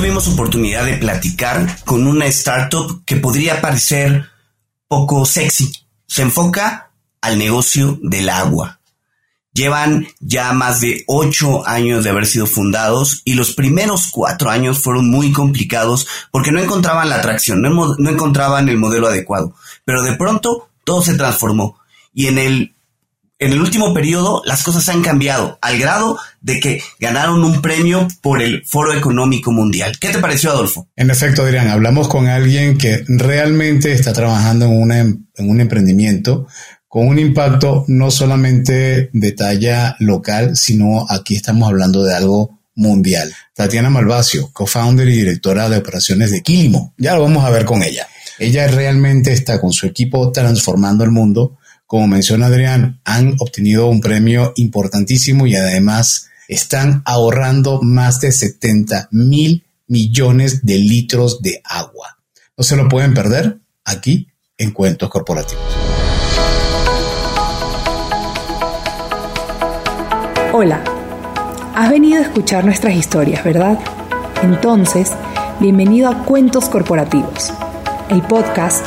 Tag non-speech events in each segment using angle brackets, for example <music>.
tuvimos oportunidad de platicar con una startup que podría parecer poco sexy. Se enfoca al negocio del agua. Llevan ya más de ocho años de haber sido fundados y los primeros cuatro años fueron muy complicados porque no encontraban la atracción, no, no encontraban el modelo adecuado. Pero de pronto todo se transformó y en el en el último periodo las cosas han cambiado al grado de que ganaron un premio por el Foro Económico Mundial. ¿Qué te pareció, Adolfo? En efecto, Adrián, hablamos con alguien que realmente está trabajando en, en un emprendimiento con un impacto no solamente de talla local, sino aquí estamos hablando de algo mundial. Tatiana Malvacio, co-founder y directora de operaciones de Quilimo. Ya lo vamos a ver con ella. Ella realmente está con su equipo transformando el mundo como menciona Adrián, han obtenido un premio importantísimo y además están ahorrando más de 70 mil millones de litros de agua. No se lo pueden perder aquí en Cuentos Corporativos. Hola, has venido a escuchar nuestras historias, ¿verdad? Entonces, bienvenido a Cuentos Corporativos, el podcast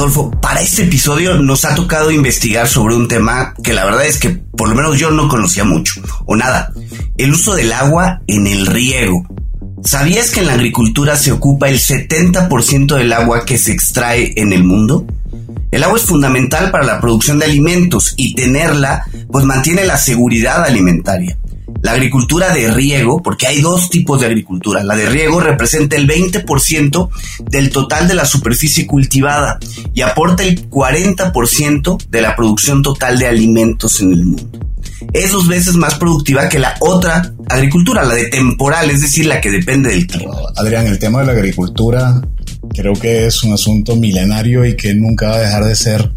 Adolfo, para este episodio nos ha tocado investigar sobre un tema que la verdad es que por lo menos yo no conocía mucho, o nada, el uso del agua en el riego. ¿Sabías que en la agricultura se ocupa el 70% del agua que se extrae en el mundo? El agua es fundamental para la producción de alimentos y tenerla pues mantiene la seguridad alimentaria. La agricultura de riego, porque hay dos tipos de agricultura. La de riego representa el 20% del total de la superficie cultivada y aporta el 40% de la producción total de alimentos en el mundo. Es dos veces más productiva que la otra agricultura, la de temporal, es decir, la que depende del clima. Adrián, el tema de la agricultura creo que es un asunto milenario y que nunca va a dejar de ser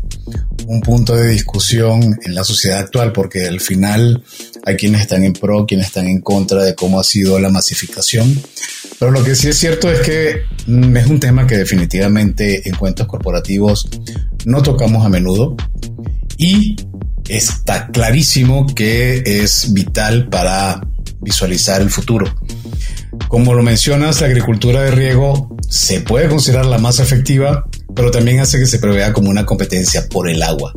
un punto de discusión en la sociedad actual, porque al final hay quienes están en pro, quienes están en contra de cómo ha sido la masificación. Pero lo que sí es cierto es que mm, es un tema que definitivamente en cuentos corporativos no tocamos a menudo y está clarísimo que es vital para visualizar el futuro. Como lo mencionas, la agricultura de riego se puede considerar la más efectiva, pero también hace que se prevea como una competencia por el agua.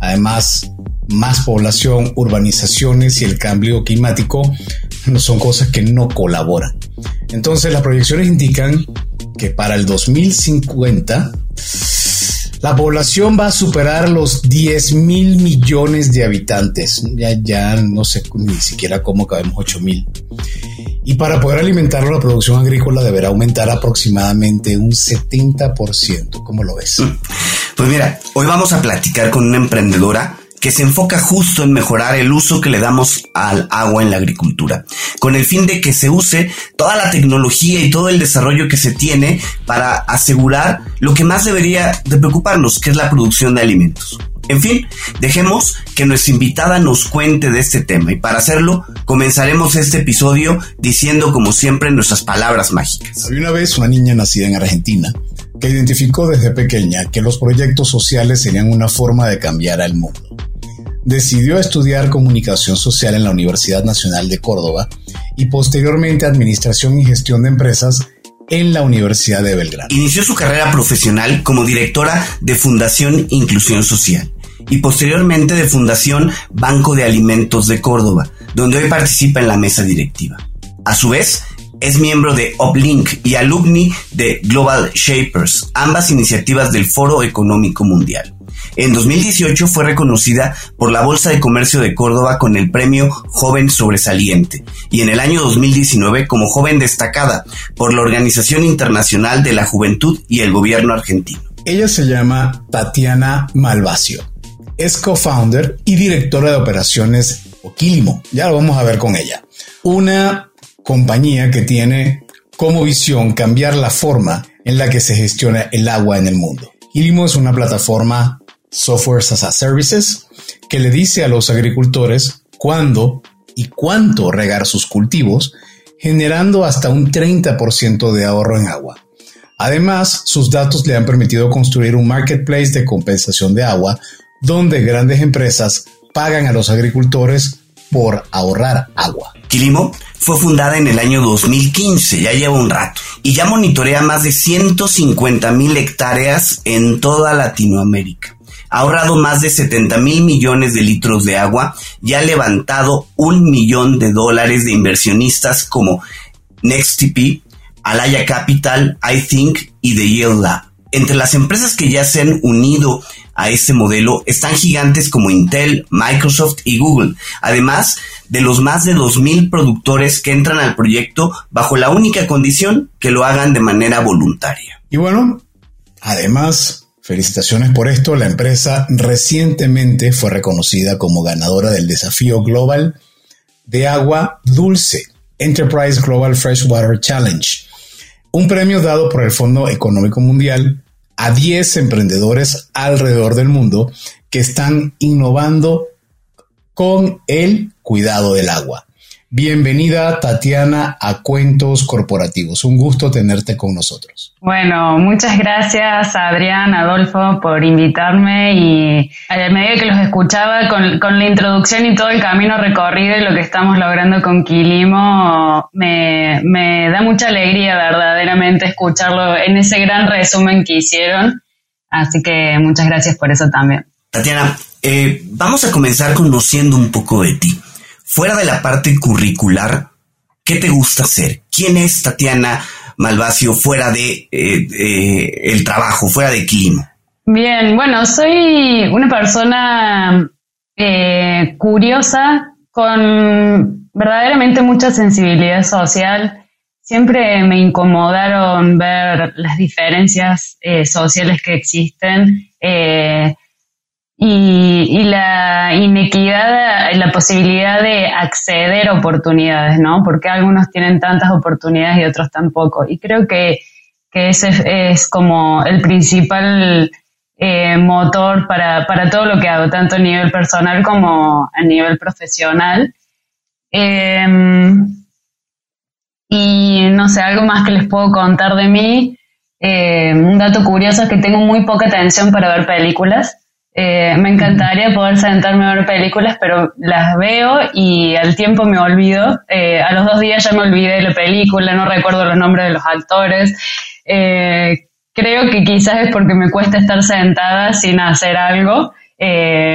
Además, más población, urbanizaciones y el cambio climático son cosas que no colaboran. Entonces las proyecciones indican que para el 2050 la población va a superar los 10 mil millones de habitantes. Ya, ya no sé ni siquiera cómo cabemos 8 mil. Y para poder alimentar la producción agrícola deberá aumentar aproximadamente un 70%. ¿Cómo lo ves? Mm. Pues mira, hoy vamos a platicar con una emprendedora que se enfoca justo en mejorar el uso que le damos al agua en la agricultura, con el fin de que se use toda la tecnología y todo el desarrollo que se tiene para asegurar lo que más debería de preocuparnos, que es la producción de alimentos. En fin, dejemos que nuestra invitada nos cuente de este tema y para hacerlo comenzaremos este episodio diciendo como siempre nuestras palabras mágicas. Había una vez una niña nacida en Argentina que identificó desde pequeña que los proyectos sociales serían una forma de cambiar al mundo decidió estudiar comunicación social en la Universidad Nacional de Córdoba y posteriormente administración y gestión de empresas en la Universidad de Belgrano. Inició su carrera profesional como directora de Fundación Inclusión Social y posteriormente de Fundación Banco de Alimentos de Córdoba, donde hoy participa en la mesa directiva. A su vez, es miembro de Uplink y alumni de Global Shapers, ambas iniciativas del Foro Económico Mundial. En 2018 fue reconocida por la Bolsa de Comercio de Córdoba con el premio Joven Sobresaliente y en el año 2019 como joven destacada por la Organización Internacional de la Juventud y el Gobierno argentino. Ella se llama Tatiana Malvacio. Es co-founder y directora de operaciones Oquilimo. Ya lo vamos a ver con ella. Una compañía que tiene como visión cambiar la forma en la que se gestiona el agua en el mundo. Ilimo es una plataforma Software as a Services que le dice a los agricultores cuándo y cuánto regar sus cultivos, generando hasta un 30% de ahorro en agua. Además, sus datos le han permitido construir un marketplace de compensación de agua donde grandes empresas pagan a los agricultores por ahorrar agua. Quilimo fue fundada en el año 2015, ya lleva un rato, y ya monitorea más de 150 mil hectáreas en toda Latinoamérica. Ha ahorrado más de 70 mil millones de litros de agua y ha levantado un millón de dólares de inversionistas como NextTP, Alaya Capital, iThink y The Yield Lab. Entre las empresas que ya se han unido a este modelo están gigantes como Intel, Microsoft y Google, además de los más de 2.000 productores que entran al proyecto bajo la única condición que lo hagan de manera voluntaria. Y bueno, además, felicitaciones por esto, la empresa recientemente fue reconocida como ganadora del desafío global de agua dulce, Enterprise Global Freshwater Challenge, un premio dado por el Fondo Económico Mundial a 10 emprendedores alrededor del mundo que están innovando con el cuidado del agua. Bienvenida Tatiana a Cuentos Corporativos. Un gusto tenerte con nosotros. Bueno, muchas gracias Adrián, Adolfo por invitarme y a medida que los escuchaba con, la introducción y todo el camino recorrido y lo que estamos logrando con Quilimo, me, me da mucha alegría verdaderamente escucharlo en ese gran resumen que hicieron. Así que muchas gracias por eso también. Tatiana, eh, vamos a comenzar conociendo un poco de ti fuera de la parte curricular, ¿qué te gusta hacer? ¿Quién es Tatiana Malvacio fuera de eh, el trabajo, fuera de clima? Bien, bueno, soy una persona eh, curiosa con verdaderamente mucha sensibilidad social. Siempre me incomodaron ver las diferencias eh, sociales que existen y, la inequidad, la posibilidad de acceder a oportunidades, ¿no? Porque algunos tienen tantas oportunidades y otros tampoco. Y creo que, ese es, como el principal eh, motor para, todo lo que hago, tanto a nivel personal como a nivel profesional. Em, y no sé, algo más que les puedo contar de mí. Eh, un dato curioso es que tengo muy poca atención para ver películas. Eh, me encantaría poder sentarme a ver películas, pero las veo y al tiempo me olvido. Eh, a los dos días ya me olvidé de la película, no recuerdo los nombres de los actores. Eh, creo que quizás es porque me cuesta estar sentada sin hacer algo,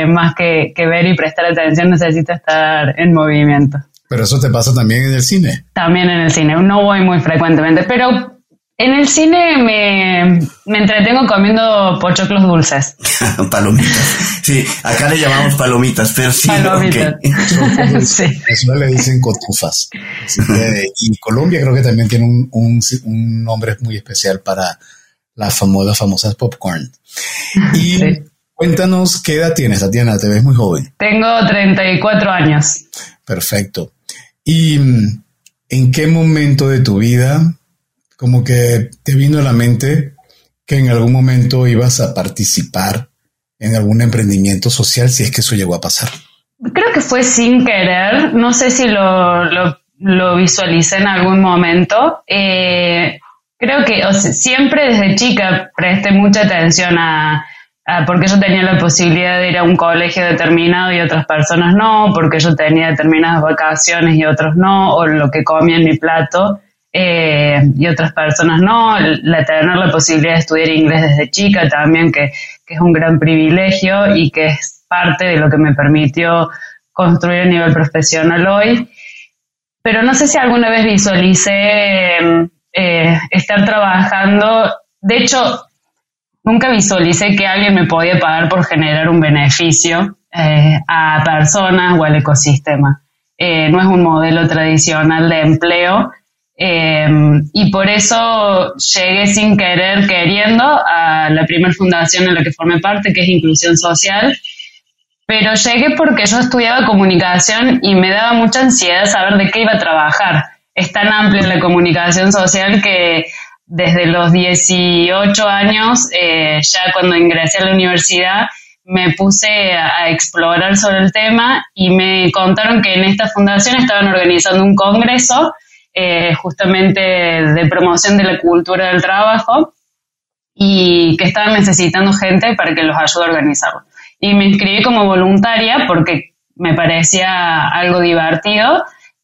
más que, que ver y prestar atención, necesito estar en movimiento. Pero eso te pasa también en el cine. También en el cine, no voy muy frecuentemente, pero en el cine me, entretengo comiendo pochoclos dulces. <laughs> palomitas. Sí, acá le llamamos palomitas, pero sí. Palomitas. <laughs> sí. Eso le dicen cotufas. y Colombia creo que también tiene un, nombre muy especial para las famosas, famosas popcorn. Y cuéntanos qué edad tienes, Tatiana, te ves muy joven. Tengo 34 años. Perfecto. ¿Y mm, en qué momento de tu vida como que te vino a la mente que en algún momento ibas a participar en algún emprendimiento social, si es que eso llegó a pasar. Creo que fue sin querer, no sé si lo, lo, visualicé en algún momento. Eh, creo que siempre desde chica presté mucha atención a, a, porque yo tenía la posibilidad de ir a un colegio determinado y otras personas no, porque yo tenía determinadas vacaciones y otros no, o lo que comía en mi plato. Eh, y otras personas no, la tener la posibilidad de estudiar inglés desde chica también, que, es un gran privilegio y que es parte de lo que me permitió construir a nivel profesional hoy. Pero no sé si alguna vez visualicé eh, estar trabajando, de hecho, nunca visualicé que alguien me podía pagar por generar un beneficio eh, a personas o al ecosistema. no es un modelo tradicional de empleo Em, y por eso llegué sin querer, queriendo, a la primera fundación en la que formé parte, que es Inclusión Social. Pero llegué porque yo estudiaba comunicación y me daba mucha ansiedad saber de qué iba a trabajar. es tan amplia la comunicación social que desde los 18 años, eh, ya cuando ingresé a la universidad, me puse a, explorar sobre el tema y me contaron que en esta fundación estaban organizando un congreso eh, justamente de promoción de la cultura del trabajo y que estaban necesitando gente para que los ayude a organizarlo. Y me inscribí como voluntaria porque me parecía algo divertido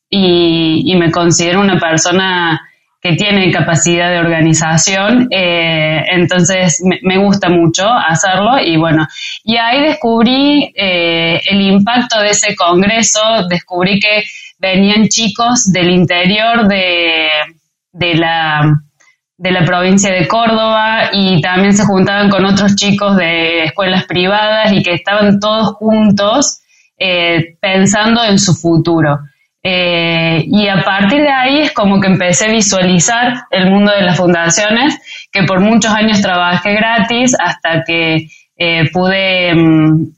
y, me considero una persona que tiene capacidad de organización, eh, entonces me, gusta mucho hacerlo y bueno, y ahí descubrí eh, el impacto de ese congreso, descubrí que venían chicos del interior de, de la de la provincia de Córdoba y también se juntaban con otros chicos de escuelas privadas y que estaban todos juntos eh, pensando en su futuro. Eh, y a partir de ahí es como que empecé a visualizar el mundo de las fundaciones, que por muchos años trabajé gratis hasta que eh, pude, mm,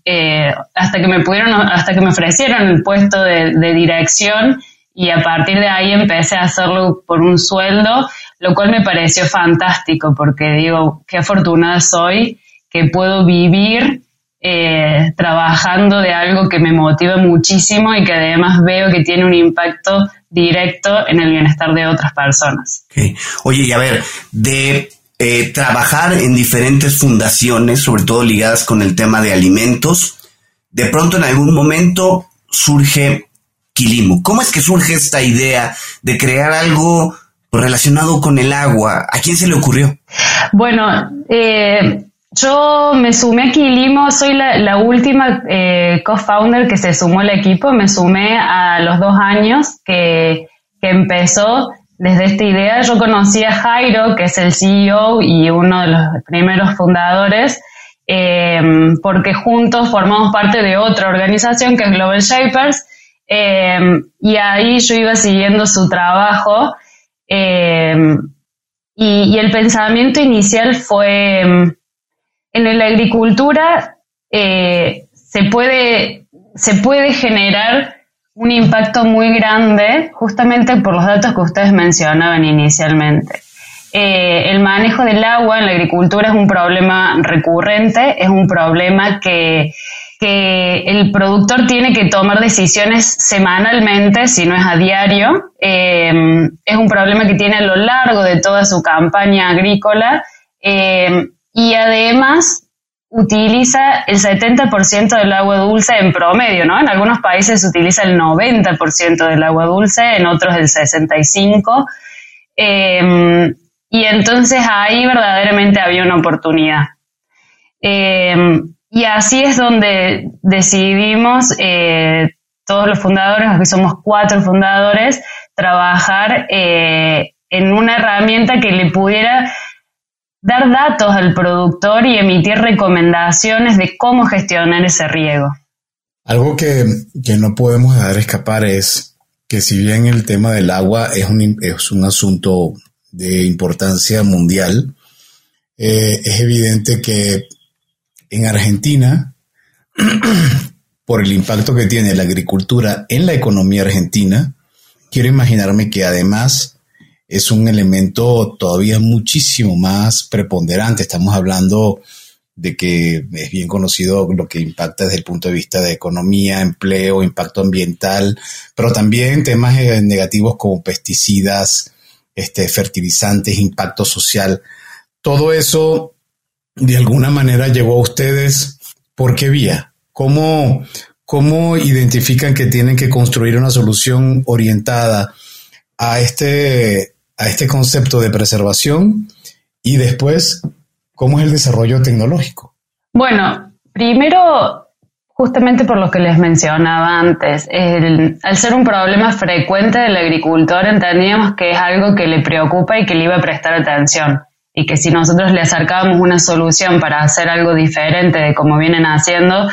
hasta que me pudieron, hasta que me ofrecieron el puesto de, de dirección y a partir de ahí empecé a hacerlo por un sueldo lo cual me pareció fantástico porque digo, qué afortunada soy que puedo vivir eh, trabajando de algo que me motiva muchísimo y que además veo que tiene un impacto directo en el bienestar de otras personas. Oye, y a ver, de eh, trabajar en diferentes fundaciones, sobre todo ligadas con el tema de alimentos, de pronto en algún momento surge Quilimo. ¿Cómo es que surge esta idea de crear algo relacionado con el agua. ¿A quién se le ocurrió? Bueno, eh, yo me sumé a Quilimo, soy la, última eh, co-founder que se sumó al equipo, me sumé a los dos años que, empezó desde esta idea. Yo conocí a Jairo, que es el CEO y uno de los primeros fundadores, eh, porque juntos formamos parte de otra organización que es Global Shapers, y ahí yo iba siguiendo su trabajo Em, y, el pensamiento inicial fue, en la agricultura eh, se, puede, se puede generar un impacto muy grande justamente por los datos que ustedes mencionaban inicialmente. Eh, el manejo del agua en la agricultura es un problema recurrente, es un problema que que el productor tiene que tomar decisiones semanalmente, si no es a diario. Eh, es un problema que tiene a lo largo de toda su campaña agrícola eh, y además utiliza el 70% del agua dulce en promedio, ¿no? En algunos países se utiliza el 90% del agua dulce, en otros el 65%. Eh, y entonces ahí verdaderamente había una oportunidad. Y así es donde decidimos, eh, todos los fundadores, aquí somos cuatro fundadores, trabajar eh, en una herramienta que le pudiera dar datos al productor y emitir recomendaciones de cómo gestionar ese riego. Algo que, no podemos dejar escapar es que si bien el tema del agua es un, es un asunto de importancia mundial, eh, es evidente que en Argentina, <clears throat> por el impacto que tiene la agricultura en la economía argentina, quiero imaginarme que además es un elemento todavía muchísimo más preponderante. Estamos hablando de que es bien conocido lo que impacta desde el punto de vista de economía, empleo, impacto ambiental, pero también temas eh, negativos como pesticidas, este, fertilizantes, impacto social. Todo eso de alguna manera llegó a ustedes? ¿Por qué vía? ¿Cómo, cómo identifican que tienen que construir una solución orientada a este, a este concepto de preservación? Y después, ¿cómo es el desarrollo tecnológico? Bueno, primero, justamente por lo que les mencionaba antes, al ser un problema frecuente del agricultor, entendíamos que es algo que le preocupa y que le iba a prestar atención y que si nosotros le acercábamos una solución para hacer algo diferente de como vienen haciendo,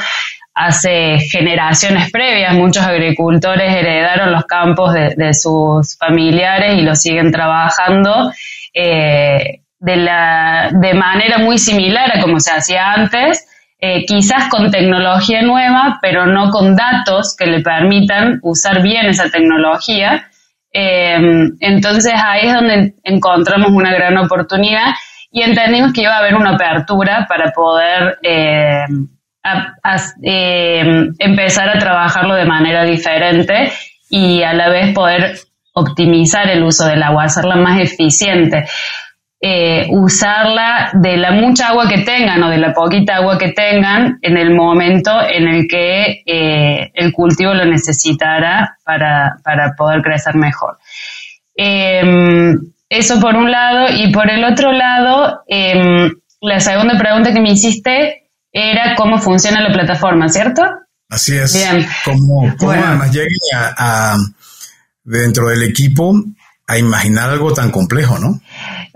hace generaciones previas muchos agricultores heredaron los campos de, sus familiares y los siguen trabajando eh, de, la, de manera muy similar a como se hacía antes, eh, quizás con tecnología nueva, pero no con datos que le permitan usar bien esa tecnología. Em, entonces ahí es donde encontramos una gran oportunidad y entendimos que iba a haber una apertura para poder em, empezar a trabajarlo de manera diferente y a la vez poder optimizar el uso del agua, hacerla más eficiente. Eh, usarla de la mucha agua que tengan o de la poquita agua que tengan en el momento en el que eh, el cultivo lo necesitara para, poder crecer mejor. Em, eso por un lado y por el otro lado, em, la segunda pregunta que me hiciste era cómo funciona la plataforma, ¿cierto? Así es. Bien. ¿Cómo, además lleguen a, dentro del equipo a imaginar algo tan complejo, no?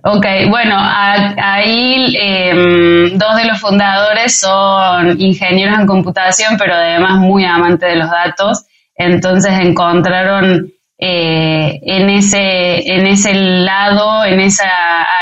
Ok, bueno, ahí em, dos de los fundadores son ingenieros en computación, pero además muy amantes de los datos. Entonces encontraron eh, en, ese, en ese lado, en esa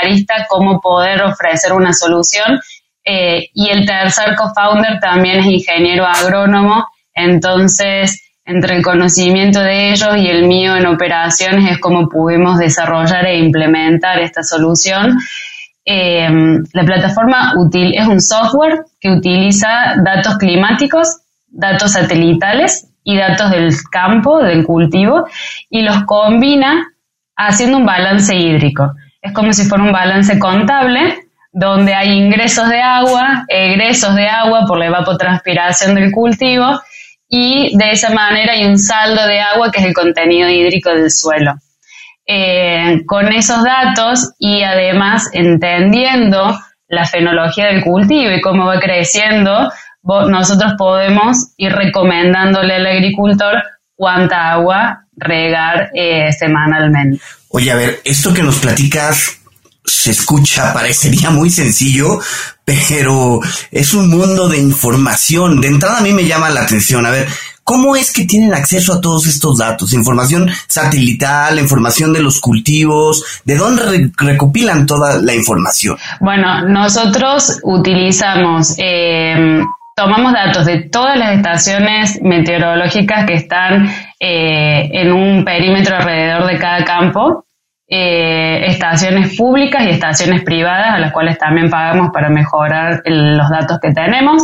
arista, cómo poder ofrecer una solución. Eh, y el tercer co-founder también es ingeniero agrónomo. Entonces, entre el conocimiento de ellos y el mío en operaciones es como pudimos desarrollar e implementar esta solución. Eh, la plataforma útil es un software que utiliza datos climáticos, datos satelitales y datos del campo, del cultivo, y los combina haciendo un balance hídrico. Es como si fuera un balance contable donde hay ingresos de agua, egresos de agua por la evapotranspiración del cultivo y de esa manera hay un saldo de agua que es el contenido hídrico del suelo. Eh, con esos datos y además entendiendo la fenología del cultivo y cómo va creciendo, nosotros podemos ir recomendándole al agricultor cuánta agua regar eh, semanalmente. Oye, a ver, esto que nos platicas se escucha, parecería muy sencillo, pero es un mundo de información. De entrada a mí me llama la atención. A ver, ¿cómo es que tienen acceso a todos estos datos? Información satelital, información de los cultivos, ¿de dónde recopilan toda la información? Bueno, nosotros utilizamos... Eh, tomamos datos de todas las estaciones meteorológicas que están eh, en un perímetro alrededor de cada campo eh, estaciones públicas y estaciones privadas a las cuales también pagamos para mejorar los datos que tenemos.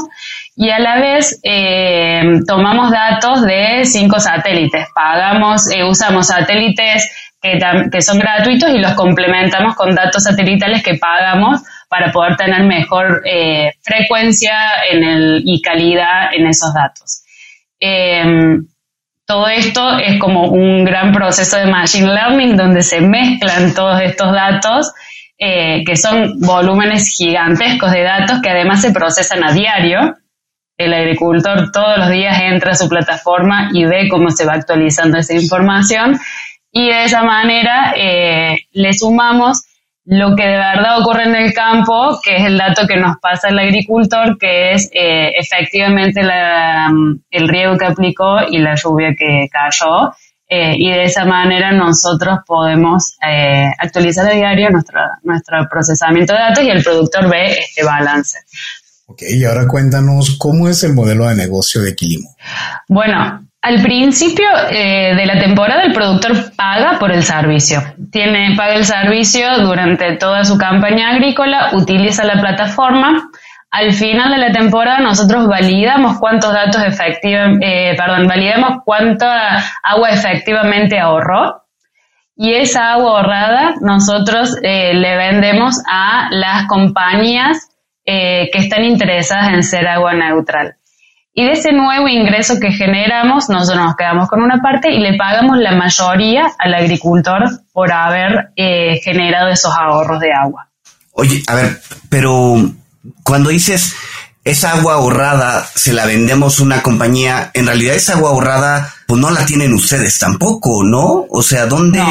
Y a la vez eh, tomamos datos de cinco satélites, pagamos, eh, usamos satélites que, que, son gratuitos y los complementamos con datos satelitales que pagamos para poder tener mejor frecuencia en el, y calidad en esos datos todo esto es como un gran proceso de machine learning donde se mezclan todos estos datos, eh, que son volúmenes gigantescos de datos que además se procesan a diario. El agricultor todos los días entra a su plataforma y ve cómo se va actualizando esa información y de esa manera eh, le sumamos lo que de verdad ocurre en el campo, que es el dato que nos pasa el agricultor, que es eh, efectivamente mm, el riego que aplicó y la lluvia que cayó. Eh, y de esa manera nosotros podemos eh, actualizar a diario nuestro, nuestro procesamiento de datos y el productor ve este balance. Ok, y ahora cuéntanos cómo es el modelo de negocio de Quilimo. Bueno, al principio eh, de la temporada el productor paga por el servicio. Tiene, paga el servicio durante toda su campaña agrícola, utiliza la plataforma. Al final de la temporada nosotros validamos cuántos datos efectivamente, eh, perdón, validamos cuánta agua efectivamente ahorró. Y esa agua ahorrada nosotros eh, le vendemos a las compañías que están interesadas en ser agua neutral. Y de ese nuevo ingreso que generamos, nosotros nos quedamos con una parte y le pagamos la mayoría al agricultor por haber eh, generado esos ahorros de agua. Oye, a ver, pero cuando dices esa agua ahorrada se la vendemos a una compañía, en realidad esa agua ahorrada pues no la tienen ustedes tampoco, ¿no? O sea, ¿dónde...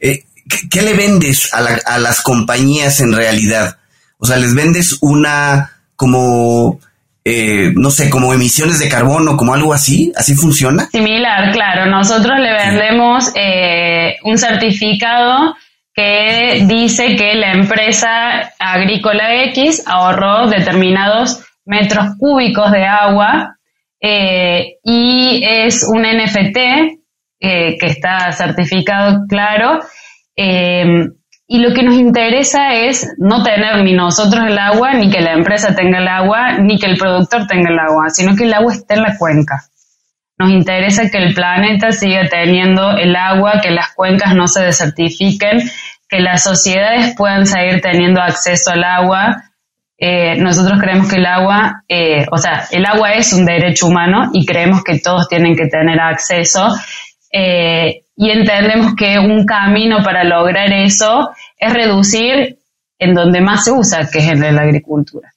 Eh, ¿qué, le vendes a, a las compañías en realidad? O sea, les vendes una como eh, no sé, como emisiones de carbono, como algo así? ¿Así funciona? Similar, claro. Nosotros le vendemos eh, un certificado que dice que la empresa agrícola X ahorró determinados metros cúbicos de agua eh, y es un NFT que está certificado claro. Y lo que nos interesa es no tener ni nosotros el agua, ni que la empresa tenga el agua, ni que el productor tenga el agua, sino que el agua esté en la cuenca. Nos interesa que el planeta siga teniendo el agua, que las cuencas no se desertifiquen, que las sociedades puedan seguir teniendo acceso al agua. Eh, nosotros creemos que el agua, eh, o sea, el agua es un derecho humano y creemos que todos tienen que tener acceso. Eh, y entendemos que un camino para lograr eso es reducir en donde más se usa, que es en la agricultura.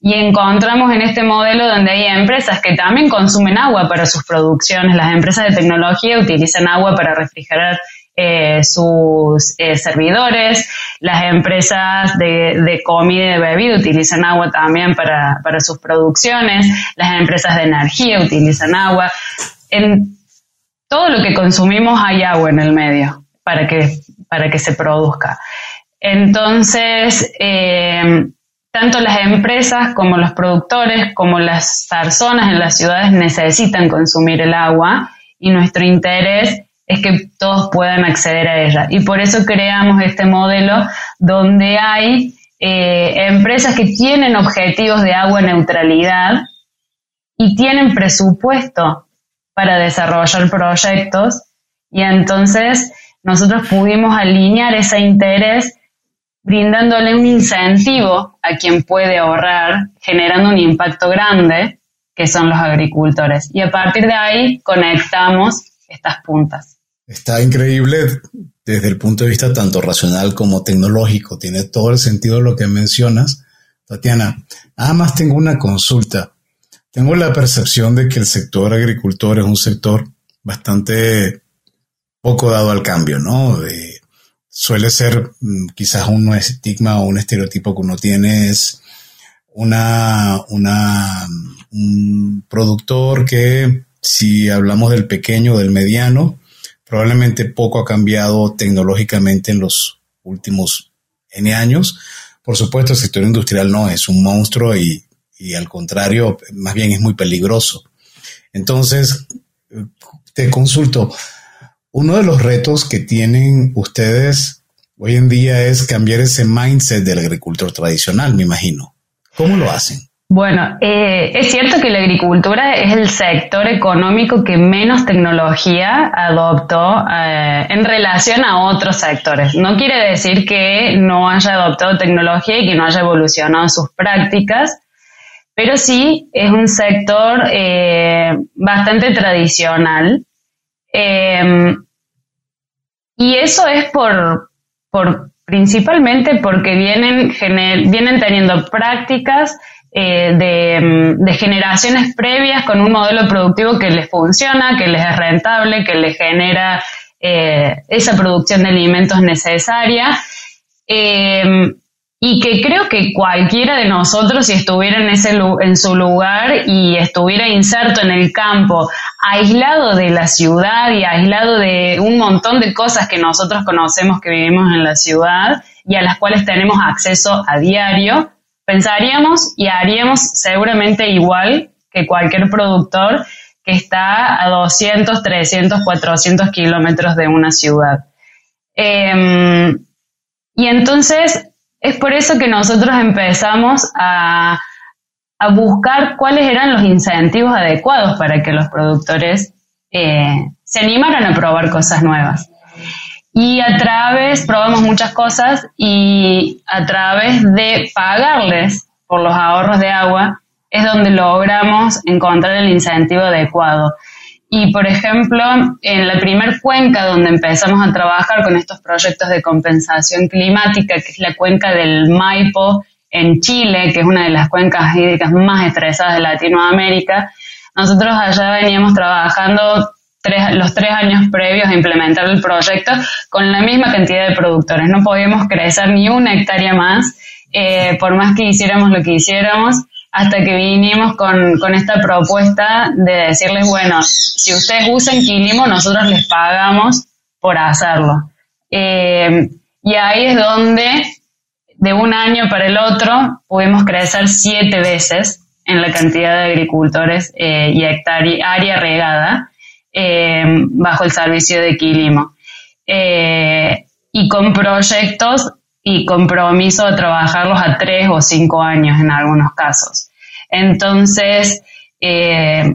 Y encontramos en este modelo donde hay empresas que también consumen agua para sus producciones. Las empresas de tecnología utilizan agua para refrigerar eh, sus eh, servidores. Las empresas de, comida y de bebida utilizan agua también para, para sus producciones. Las empresas de energía utilizan agua. En, todo lo que consumimos hay agua en el medio para que, para que se produzca. Entonces, eh, tanto las empresas como los productores, como las personas en las ciudades necesitan consumir el agua y nuestro interés es que todos puedan acceder a ella. Y por eso creamos este modelo donde hay eh, empresas que tienen objetivos de agua neutralidad y tienen presupuesto para desarrollar proyectos y entonces nosotros pudimos alinear ese interés brindándole un incentivo a quien puede ahorrar, generando un impacto grande, que son los agricultores. Y a partir de ahí conectamos estas puntas. Está increíble desde el punto de vista tanto racional como tecnológico. Tiene todo el sentido lo que mencionas. Tatiana, nada más tengo una consulta. Tengo la percepción de que el sector agricultor es un sector bastante poco dado al cambio, ¿no? suele ser mm, quizás un estigma o un estereotipo que uno tiene es una, una, un productor que si hablamos del pequeño o del mediano, probablemente poco ha cambiado tecnológicamente en los últimos N años. Por supuesto, el sector industrial no es un monstruo y y al contrario, más bien es muy peligroso. Entonces, te consulto, uno de los retos que tienen ustedes hoy en día es cambiar ese mindset del agricultor tradicional, me imagino. ¿Cómo lo hacen? Bueno, eh, es cierto que la agricultura es el sector económico que menos tecnología adoptó eh, en relación a otros sectores. No quiere decir que no haya adoptado tecnología y que no haya evolucionado sus prácticas, pero sí es un sector eh, bastante tradicional. Em, y eso es por, por principalmente porque vienen, vienen teniendo prácticas eh, de, de, generaciones previas con un modelo productivo que les funciona, que les es rentable, que les genera eh, esa producción de alimentos necesaria. Em, y que creo que cualquiera de nosotros, si estuviera en, ese, en su lugar y estuviera inserto en el campo, aislado de la ciudad y aislado de un montón de cosas que nosotros conocemos que vivimos en la ciudad y a las cuales tenemos acceso a diario, pensaríamos y haríamos seguramente igual que cualquier productor que está a 200, 300, 400 kilómetros de una ciudad. Em, y entonces es por eso que nosotros empezamos a, buscar cuáles eran los incentivos adecuados para que los productores eh, se animaran a probar cosas nuevas. Y a través, probamos muchas cosas y a través de pagarles por los ahorros de agua es donde logramos encontrar el incentivo adecuado. Y, por ejemplo, en la primer cuenca donde empezamos a trabajar con estos proyectos de compensación climática, que es la cuenca del Maipo en Chile, que es una de las cuencas hídricas más estresadas de Latinoamérica, nosotros allá veníamos trabajando los tres años previos a implementar el proyecto con la misma cantidad de productores. No podíamos crecer ni una hectárea más, eh, por más que hiciéramos lo que hiciéramos hasta que vinimos con, con, esta propuesta de decirles, bueno, si ustedes usan Quilimo, nosotros les pagamos por hacerlo. Eh, y ahí es donde de un año para el otro pudimos crecer siete veces en la cantidad de agricultores eh, y hectárea, área regada. eh, bajo el servicio de Quilimo. Y con proyectos y compromiso de trabajarlos a tres o cinco años en algunos casos. Entonces, eh,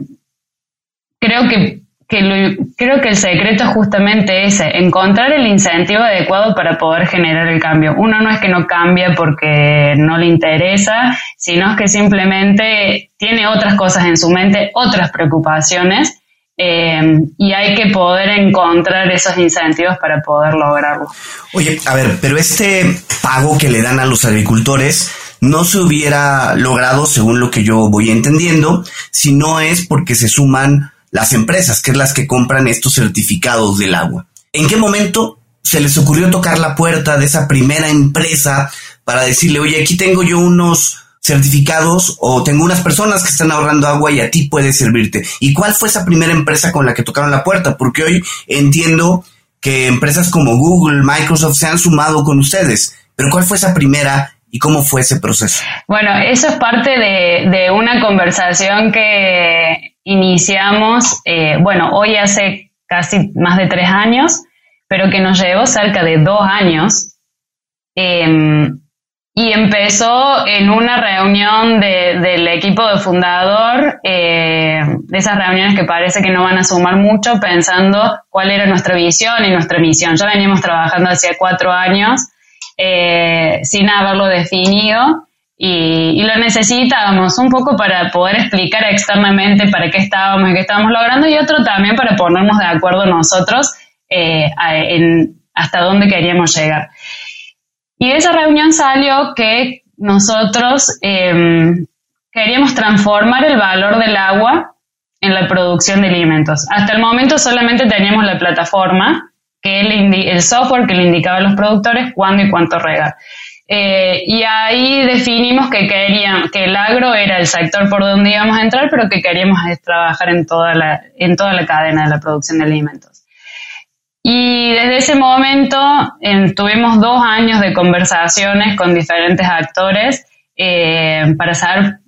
creo que, creo que el secreto es justamente ese, encontrar el incentivo adecuado para poder generar el cambio. Uno no es que no cambie porque no le interesa, sino que simplemente tiene otras cosas en su mente, otras preocupaciones eh, y hay que poder encontrar esos incentivos para poder lograrlo. Oye, a ver, pero este pago que le dan a los agricultores no se hubiera logrado, según lo que yo voy entendiendo, si no es porque se suman las empresas, que es las que compran estos certificados del agua. ¿En qué momento se les ocurrió tocar la puerta de esa primera empresa para decirle, oye, aquí tengo yo unos certificados o tengo unas personas que están ahorrando agua y a ti puede servirte. ¿Y cuál fue esa primera empresa con la que tocaron la puerta? Porque hoy entiendo que empresas como Google, Microsoft se han sumado con ustedes, pero ¿cuál fue esa primera y cómo fue ese proceso? Bueno, eso es parte de, una conversación que iniciamos, eh, bueno, hoy hace casi más de tres años, pero que nos llevó cerca de dos años. Em, y empezó en una reunión del equipo de fundador, eh, de esas reuniones que parece que no van a sumar mucho, pensando cuál era nuestra visión y nuestra misión. Ya veníamos trabajando hace cuatro años eh, sin haberlo definido y, lo necesitábamos un poco para poder explicar externamente para qué estábamos y qué estábamos logrando y otro también para ponernos de acuerdo nosotros eh, en hasta dónde queríamos llegar. Y de esa reunión salió que nosotros em, queríamos transformar el valor del agua en la producción de alimentos. Hasta el momento solamente teníamos la plataforma, que el, el software que le indicaba a los productores cuándo y cuánto regar. Eh, y ahí definimos que queríamos, que el agro era el sector por donde íbamos a entrar, pero que queríamos trabajar en toda la, en toda la cadena de la producción de alimentos. Y desde ese momento tuvimos dos años de conversaciones con diferentes actores eh, para saber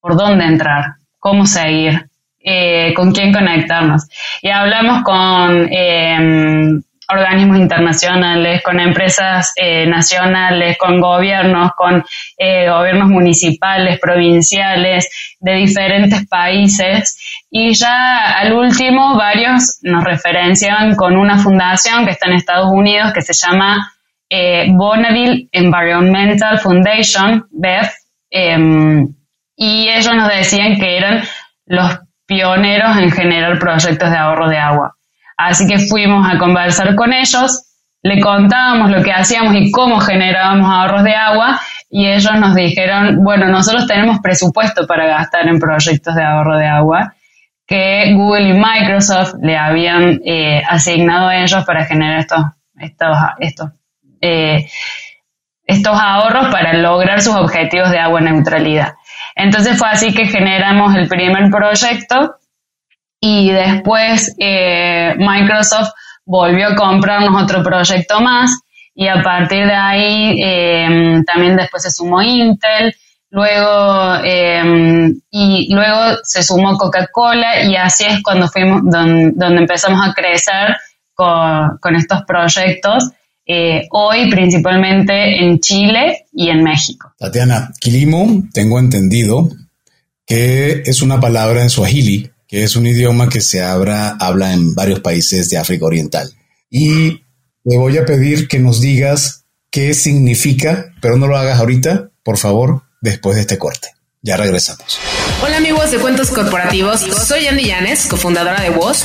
por dónde entrar, cómo seguir, eh, con quién conectarnos. Y hablamos con em, organismos internacionales, con empresas eh, nacionales, con gobiernos, con eh, gobiernos municipales, provinciales, de diferentes países. Y ya al último, varios nos referencian con una fundación que está en Estados Unidos que se llama eh, Bonneville Environmental Foundation, BEF, em, y ellos nos decían que eran los pioneros en generar proyectos de ahorro de agua. Así que fuimos a conversar con ellos, le contábamos lo que hacíamos y cómo generábamos ahorros de agua y ellos nos dijeron, bueno, nosotros tenemos presupuesto para gastar en proyectos de ahorro de agua que Google y Microsoft le habían eh, asignado a ellos para generar estos, estos, estos, eh, estos ahorros para lograr sus objetivos de agua neutralidad. Entonces fue así que generamos el primer proyecto y después eh, Microsoft volvió a comprarnos otro proyecto más y a partir de ahí eh, también después se sumó Intel, luego eh, y luego se sumó Coca-Cola y así es cuando fuimos donde, empezamos a crecer con, estos proyectos. hoy principalmente en Chile y en México. Tatiana, Kilimo, tengo entendido que es una palabra en suajili que es un idioma que se habla, habla en varios países de África Oriental. Y te voy a pedir que nos digas qué significa, pero no lo hagas ahorita, por favor, después de este corte. Ya regresamos. Hola amigos de Cuentos Corporativos, soy Andy Llanes, cofundadora de Voz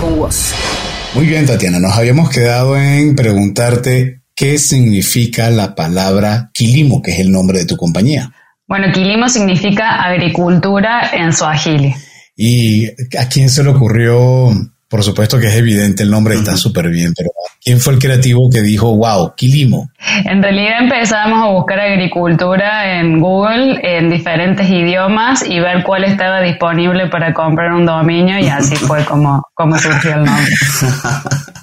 con vos. Muy bien, Tatiana, nos habíamos quedado en preguntarte qué significa la palabra Quilimo, que es el nombre de tu compañía. Bueno, Quilimo significa agricultura en Swahili. ¿Y a quién se le ocurrió? Por supuesto que es evidente, el nombre está súper bien, pero ¿quién fue el creativo que dijo, wow, Quilimo? En realidad empezamos a buscar agricultura en Google en diferentes idiomas y ver cuál estaba disponible para comprar un dominio y así <laughs> fue como, como surgió el nombre. <laughs>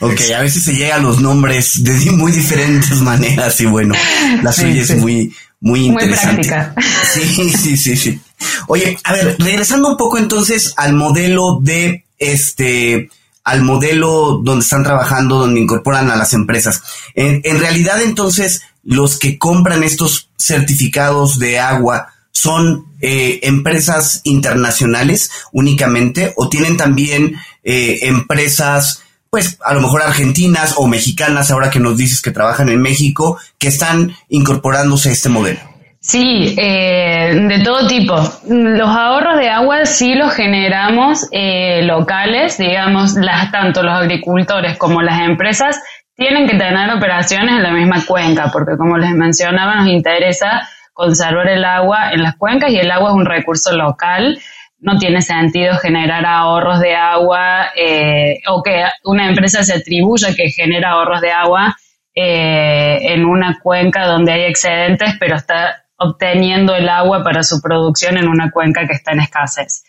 Ok, a veces se llegan los nombres de muy diferentes maneras y bueno, la suya es muy, muy interesante. Muy práctica. Sí, sí, sí, sí. Oye, a ver, regresando un poco entonces al modelo de este, al modelo donde están trabajando, donde incorporan a las empresas. En, realidad entonces, los que compran estos certificados de agua, son eh, empresas internacionales únicamente o tienen también eh, empresas pues a lo mejor argentinas o mexicanas, ahora que nos dices que trabajan en México, que están incorporándose a este modelo. Sí, eh, de todo tipo. Los ahorros de agua sí los generamos eh, locales, digamos, las, tanto los agricultores como las empresas tienen que tener operaciones en la misma cuenca, porque como les mencionaba, nos interesa conservar el agua en las cuencas y el agua es un recurso local no tiene sentido generar ahorros de agua eh, o que una empresa se atribuya que genera ahorros de agua eh, en una cuenca donde hay excedentes, pero está obteniendo el agua para su producción en una cuenca que está en escasez.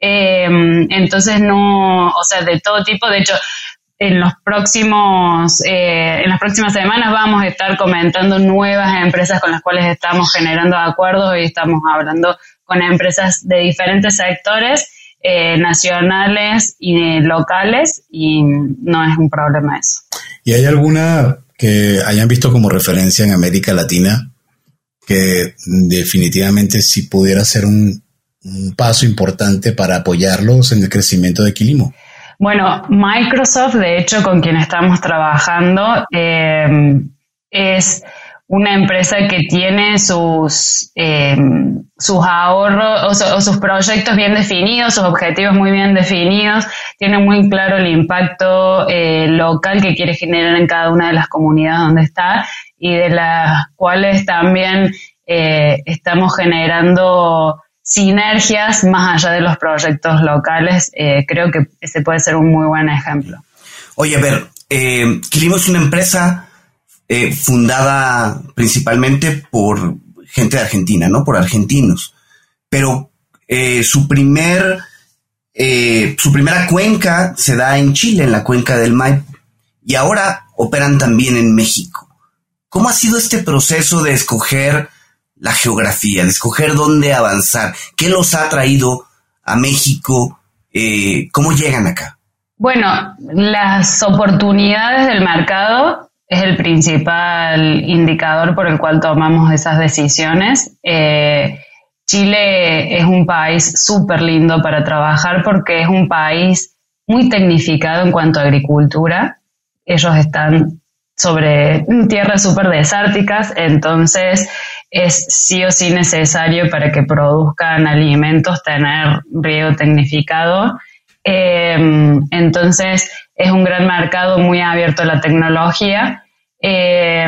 Eh, entonces no, o sea, de todo tipo, de hecho, en los próximos, en las próximas semanas vamos a estar comentando nuevas empresas con las cuales estamos generando acuerdos y estamos hablando con empresas de diferentes sectores, eh, nacionales y locales, y no es un problema eso. ¿Y hay alguna que hayan visto como referencia en América Latina que definitivamente sí pudiera ser un, paso importante para apoyarlos en el crecimiento de Quilimo? Bueno, Microsoft, de hecho, con quien estamos trabajando, eh, es una empresa que tiene sus, eh, sus ahorros o, sus proyectos bien definidos, sus objetivos muy bien definidos, tiene muy claro el impacto eh, local que quiere generar en cada una de las comunidades donde está y de las cuales también eh, estamos generando sinergias más allá de los proyectos locales. creo que ese puede ser un muy buen ejemplo. Oye, a ver, eh, es una empresa eh, fundada principalmente por gente de Argentina, ¿no? Por argentinos. Pero eh, su primer, eh, su primera cuenca se da en Chile, en la cuenca del Maipo, y ahora operan también en México. ¿Cómo ha sido este proceso de escoger la geografía, de escoger dónde avanzar? ¿Qué los ha traído a México? ¿Cómo llegan acá? Bueno, las oportunidades del mercado es el principal indicador por el cual tomamos esas decisiones. Eh, Chile es un país súper lindo para trabajar porque es un país muy tecnificado en cuanto a agricultura. Ellos están sobre tierras súper desérticas, entonces es sí o sí necesario para que produzcan alimentos tener riego tecnificado. Eh, entonces es un gran mercado muy abierto a la tecnología eh,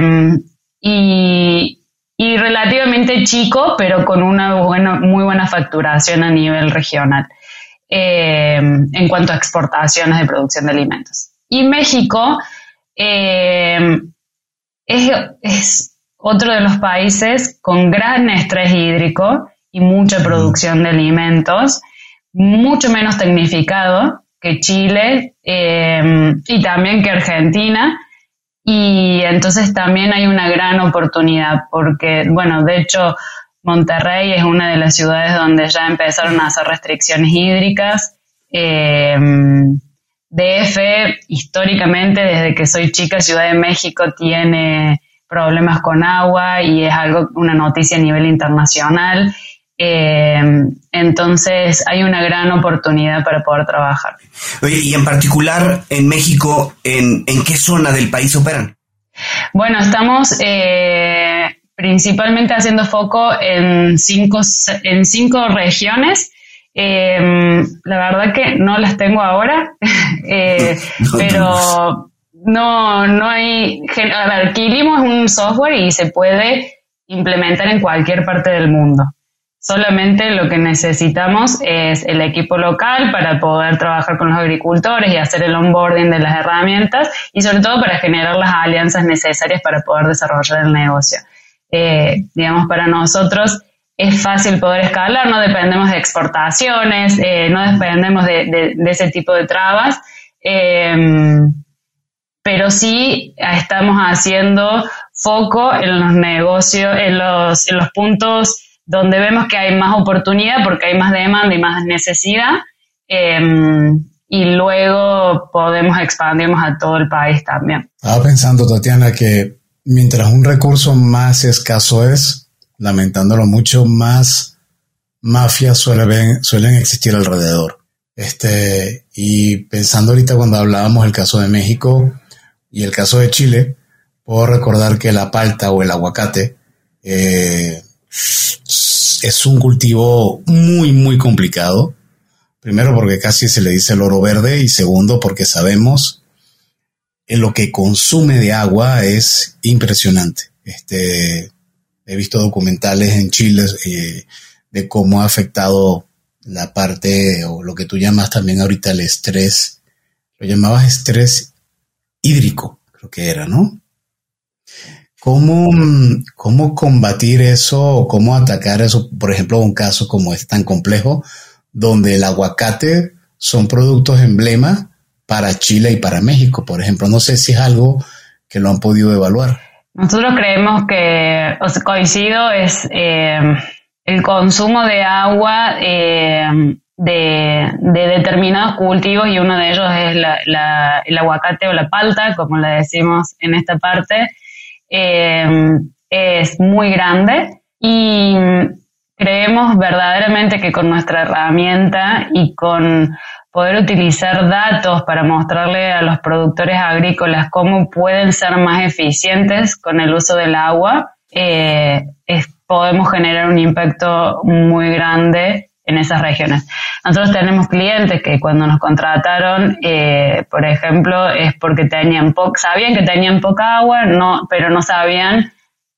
y, relativamente chico, pero con una muy buena facturación a nivel regional eh, en cuanto a exportaciones de producción de alimentos. Y México es, es otro de los países con gran estrés hídrico y mucha producción de alimentos, mucho menos tecnificado, que Chile eh, y también que Argentina. Y entonces también hay una gran oportunidad porque, bueno, de hecho, Monterrey es una de las ciudades donde ya empezaron a hacer restricciones hídricas. Eh, DF, históricamente, desde que soy chica, Ciudad de México tiene problemas con agua y es algo, una noticia a nivel internacional. Eh, entonces hay una gran oportunidad para poder trabajar. Oye, y en particular en México, ¿en, qué zona del país operan? Bueno, estamos eh, principalmente haciendo foco en cinco, en cinco regiones. Em, la verdad que no las tengo ahora, <laughs> eh, <laughs> pero no, no hay... A ver, es un software y se puede implementar en cualquier parte del mundo. Solamente lo que necesitamos es el equipo local para poder trabajar con los agricultores y hacer el onboarding de las herramientas y sobre todo para generar las alianzas necesarias para poder desarrollar el negocio. Eh, digamos, para nosotros es fácil poder escalar, no dependemos de exportaciones, eh, no dependemos de, ese tipo de trabas, eh, pero sí estamos haciendo foco en los negocios, en los, en los puntos donde vemos que hay más oportunidad porque hay más demanda y más necesidad. Em, y luego podemos expandirnos a todo el país también. Estaba pensando, Tatiana, que mientras un recurso más escaso es, lamentándolo mucho, más mafias suelen, suelen existir alrededor. Este, y pensando ahorita cuando hablábamos del caso de México y el caso de Chile, puedo recordar que la palta o el aguacate eh, es un cultivo muy, muy complicado. Primero porque casi se le dice el oro verde y segundo porque sabemos que lo que consume de agua es impresionante. Este, he visto documentales en Chile eh, de cómo ha afectado la parte o lo que tú llamas también ahorita el estrés. Lo llamabas estrés hídrico, creo que era, ¿no? ¿Cómo, ¿Cómo combatir eso cómo atacar eso? Por ejemplo, un caso como este tan complejo, donde el aguacate son productos emblema para Chile y para México, por ejemplo. No sé si es algo que lo han podido evaluar. Nosotros creemos que, coincido, es eh, el consumo de agua eh, de, determinados cultivos y uno de ellos es el aguacate o la palta, como le decimos en esta parte eh, es muy grande y creemos verdaderamente que con nuestra herramienta y con poder utilizar datos para mostrarle a los productores agrícolas cómo pueden ser más eficientes con el uso del agua, eh, podemos generar un impacto muy grande en esas regiones. Nosotros tenemos clientes que cuando nos contrataron, eh, por ejemplo, es porque tenían po sabían que tenían poca agua, no, pero no sabían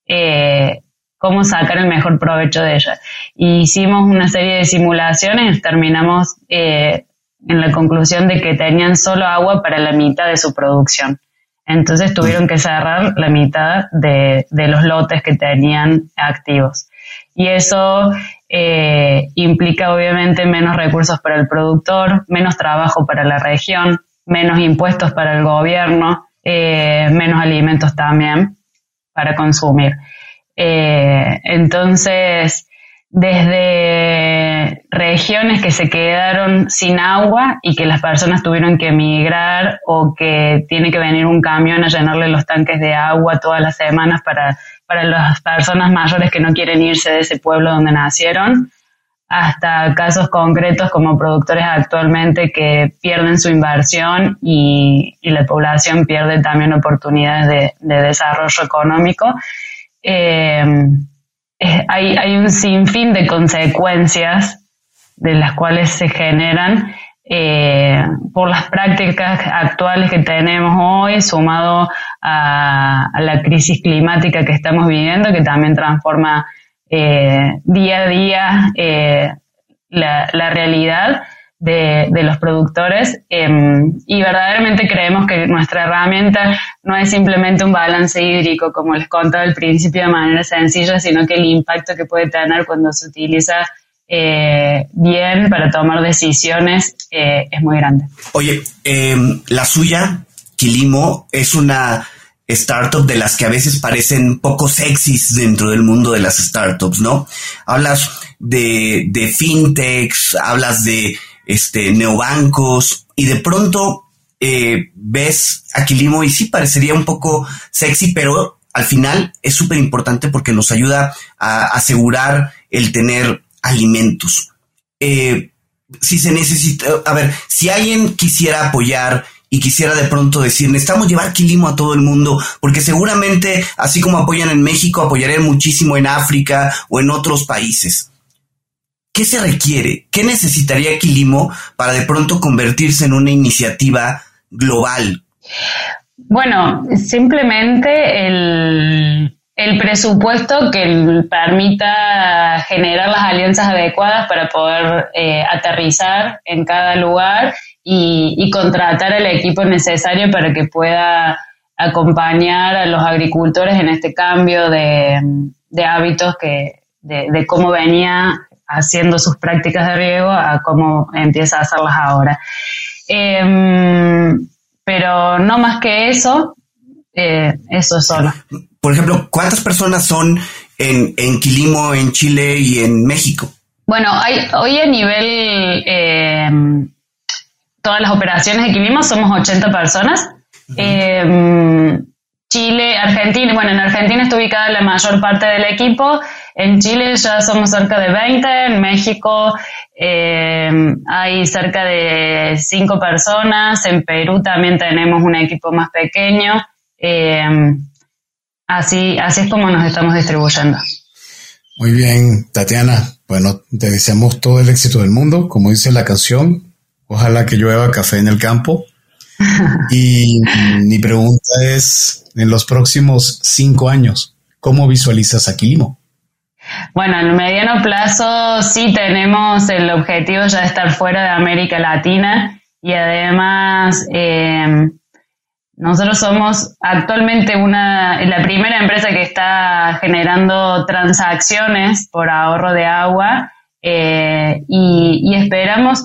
eh, cómo sacar el mejor provecho de ella. Y hicimos una serie de simulaciones terminamos eh, en la conclusión de que tenían solo agua para la mitad de su producción. Entonces tuvieron que cerrar la mitad de, de los lotes que tenían activos. Y eso eh, implica obviamente menos recursos para el productor, menos trabajo para la región, menos impuestos para el gobierno, eh, menos alimentos también para consumir. Eh, entonces, desde regiones que se quedaron sin agua y que las personas tuvieron que emigrar o que tiene que venir un camión a llenarle los tanques de agua todas las semanas para para las personas mayores que no quieren irse de ese pueblo donde nacieron, hasta casos concretos como productores actualmente que pierden su inversión y, la población pierde también oportunidades de, desarrollo económico. Eh, hay, hay un sinfín de consecuencias de las cuales se generan eh, por las prácticas actuales que tenemos hoy, sumado a, la crisis climática que estamos viviendo, que también transforma eh, día a día eh, la, realidad de, los productores. Em, y verdaderamente creemos que nuestra herramienta no es simplemente un balance hídrico, como les contaba al principio de manera sencilla, sino que el impacto que puede tener cuando se utiliza eh, bien para tomar decisiones eh, es muy grande. Oye, em, la suya, Quilimo, es una startup de las que a veces parecen poco sexys dentro del mundo de las startups, ¿no? Hablas de, de fintechs, hablas de este, neobancos y de pronto eh, ves a Quilimo y sí parecería un poco sexy, pero al final es súper importante porque nos ayuda a asegurar el tener alimentos. Eh, si se necesita, a ver, si alguien quisiera apoyar y quisiera de pronto decir, necesitamos llevar Quilimo a todo el mundo, porque seguramente, así como apoyan en México, apoyarían muchísimo en África o en otros países. ¿Qué se requiere? ¿Qué necesitaría Quilimo para de pronto convertirse en una iniciativa global? Bueno, simplemente el, el presupuesto que permita generar las alianzas adecuadas para poder eh, aterrizar en cada lugar y, contratar el equipo necesario para que pueda acompañar a los agricultores en este cambio de, hábitos que de, cómo venía haciendo sus prácticas de riego a cómo empieza a hacerlas ahora. Em, pero no más que eso, eh, eso es solo. Por ejemplo, ¿cuántas personas son en, en Quilimo, en Chile y en México? Bueno, hay, hoy a nivel, eh, todas las operaciones de Quilimo somos 80 personas. Eh, Chile, Argentina, bueno, en Argentina está ubicada la mayor parte del equipo, en Chile ya somos cerca de 20, en México hay cerca de 5 personas, en Perú también tenemos un equipo más pequeño. Así, así es como nos estamos distribuyendo. Muy bien, Tatiana. Bueno, te deseamos todo el éxito del mundo, como dice la canción. Ojalá que llueva café en el campo. <laughs> y mi pregunta es, en los próximos cinco años, ¿cómo visualizas a Quilimo? Bueno, en el mediano plazo sí tenemos el objetivo ya de estar fuera de América Latina y además eh, nosotros somos actualmente una, la primera empresa que está generando transacciones por ahorro de agua eh, y, esperamos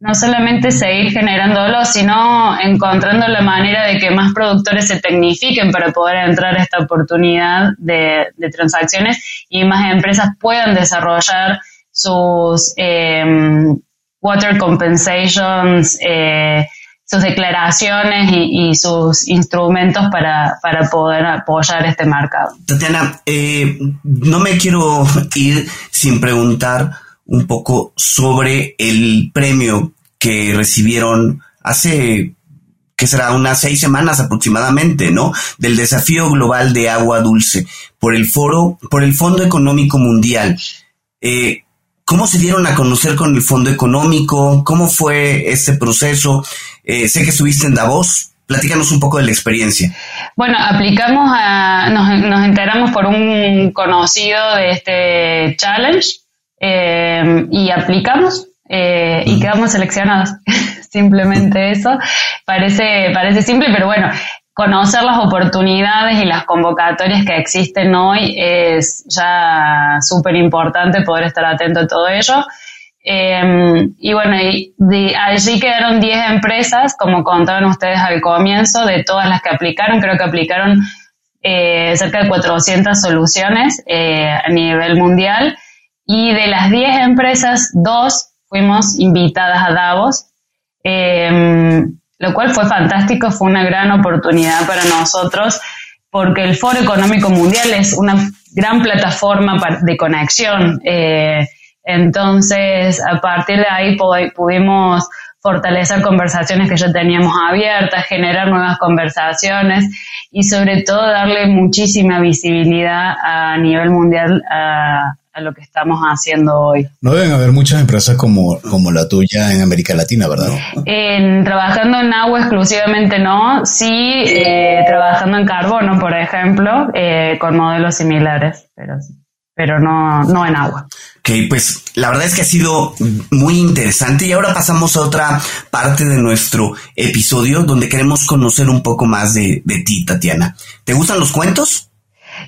no solamente seguir generándolo, sino encontrando la manera de que más productores se tecnifiquen para poder entrar a esta oportunidad de, transacciones y más empresas puedan desarrollar sus eh, water compensations, eh, sus declaraciones y, sus instrumentos para, poder apoyar este mercado. Tatiana, eh, no me quiero ir sin preguntar un poco sobre el premio que recibieron hace que será unas seis semanas aproximadamente, ¿no? Del desafío global de agua dulce por el foro, por el Fondo Económico Mundial. Eh, ¿Cómo se dieron a conocer con el Fondo Económico? ¿Cómo fue este proceso? Eh, sé que estuviste en Davos. Platícanos un poco de la experiencia. Bueno, aplicamos a, nos, enteramos por un conocido de este challenge eh, y aplicamos eh, y quedamos seleccionados. <laughs> Simplemente eso. Parece, parece simple, pero bueno, conocer las oportunidades y las convocatorias que existen hoy es ya súper importante poder estar atento a todo ello. Em, y bueno, allí quedaron 10 empresas, como contaban ustedes al comienzo, de todas las que aplicaron, creo que aplicaron eh, cerca de 400 soluciones eh, a nivel mundial. Y de las 10 empresas, dos fuimos invitadas a Davos. Lo cual fue fantástico, fue una gran oportunidad para nosotros porque el Foro Económico Mundial es una gran plataforma de conexión. Eh, entonces, a partir de ahí pudimos fortalecer conversaciones que ya teníamos abiertas, generar nuevas conversaciones y sobre todo darle muchísima visibilidad a nivel mundial a, a lo que estamos haciendo hoy. No deben haber muchas empresas como, como la tuya en América Latina, ¿verdad? En, trabajando en agua exclusivamente no, sí eh, trabajando en carbono, por ejemplo, eh, con modelos similares, pero, pero no, no en agua. Ok, pues la verdad es que ha sido muy interesante y ahora pasamos a otra parte de nuestro episodio donde queremos conocer un poco más de, de ti, Tatiana. ¿Te gustan los cuentos?